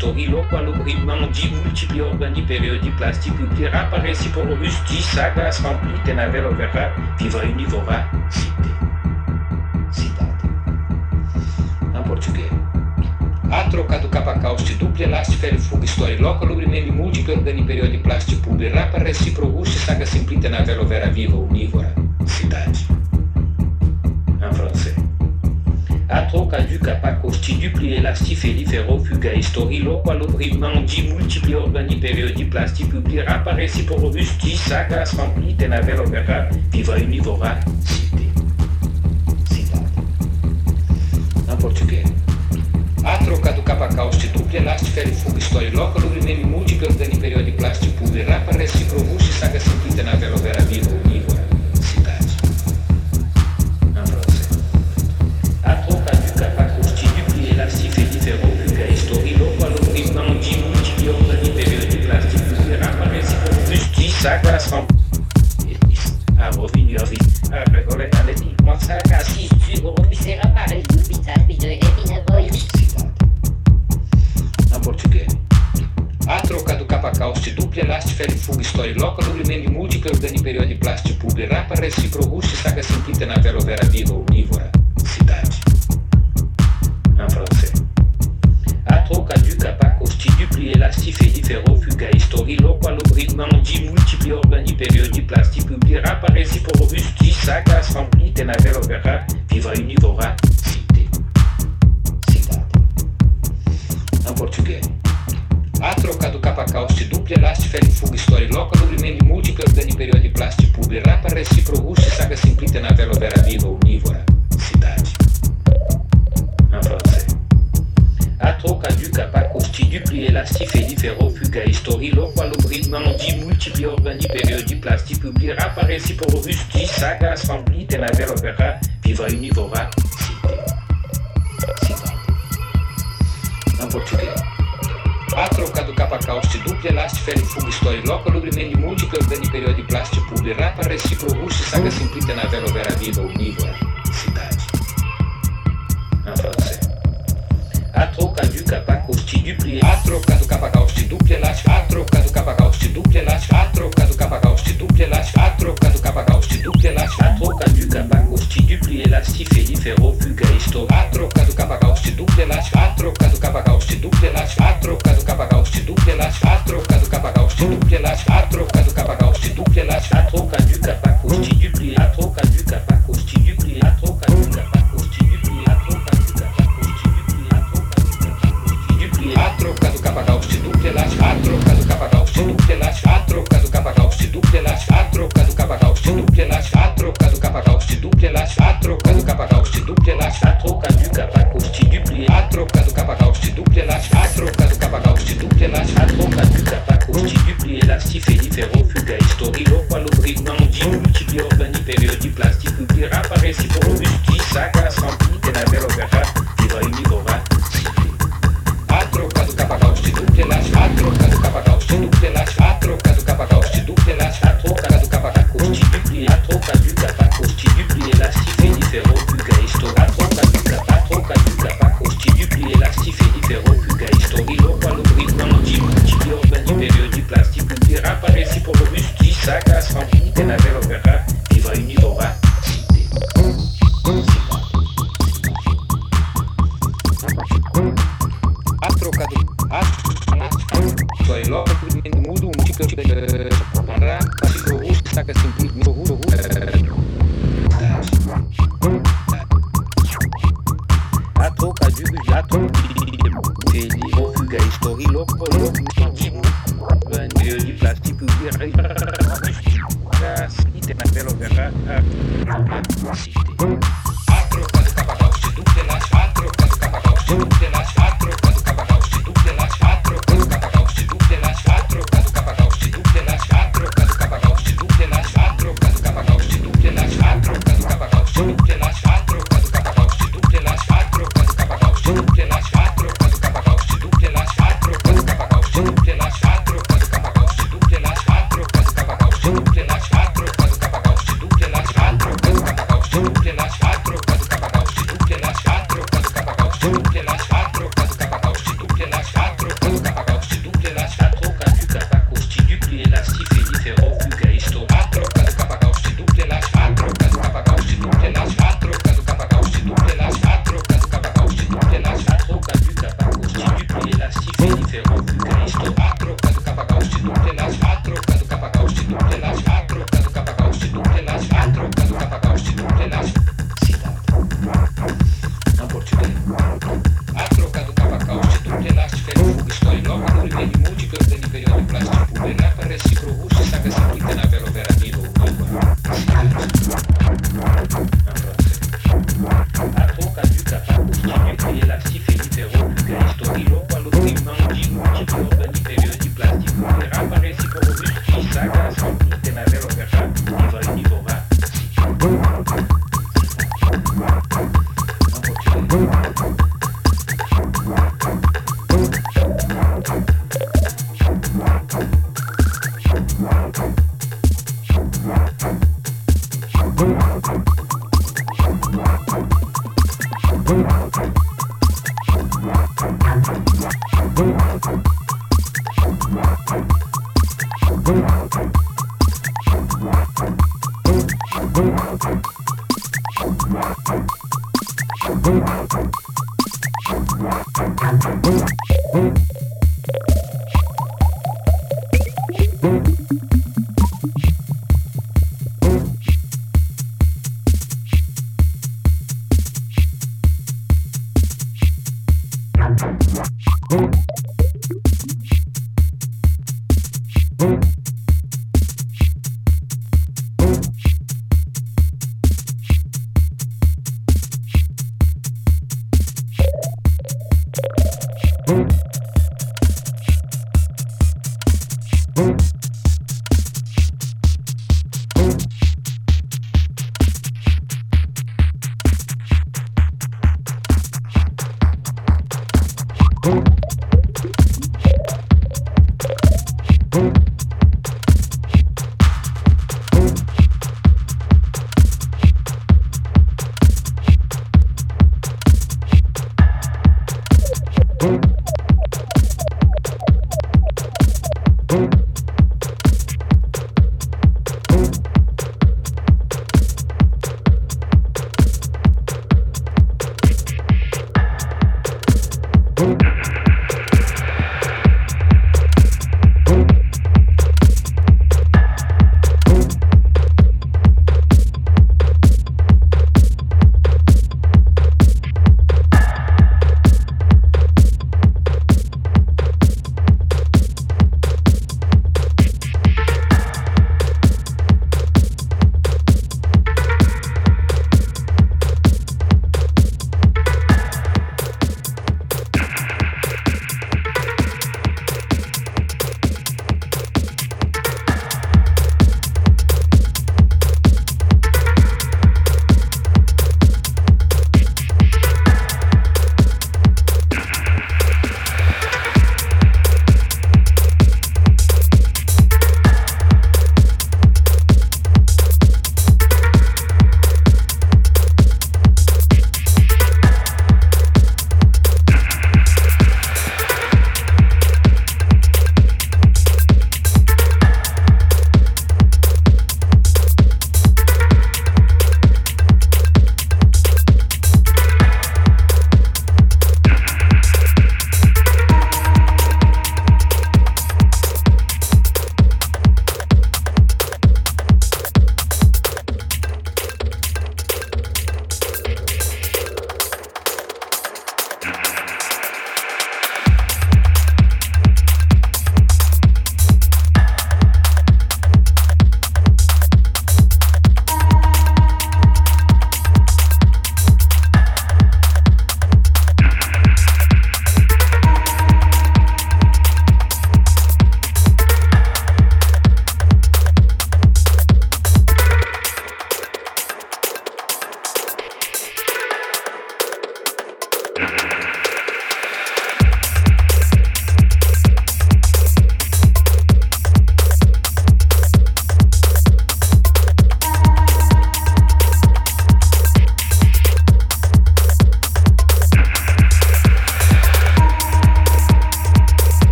storiloqualogrimement dit multipliorgani periodiplastic utera pareciporobus di sagas rompidas na vela verá, viva univora cite. Cidade. Em português. a troca do capacauste duple elastifere fuga storiloqualogrimeli multipliorgani periodiplastic pubera pareciporobus di saga na vela vera viva univora cidade. atoka juu kapako studupli elastif eliferofuga historilokua loprimandi multipli organi periodi plasti publi raparesi porobusti saga sampli tenavelopera viva univora cité. Cidade na português a troca do capacauste dupli elastiferifuga historiloca loprimemi multipli organi periodi plasti publi raparesi provusti saga sampli tenavelopera viva sagração. A movimento, a recolhada de uma sagração, chegou para o aparelho, bizarro, e minha voz. Na português. A troca do capacauste dupla last e fogo história loca do limene múltiplo dani periodi plástico pulverá para reciclo ruste saga sentita na velo vera viva unívora.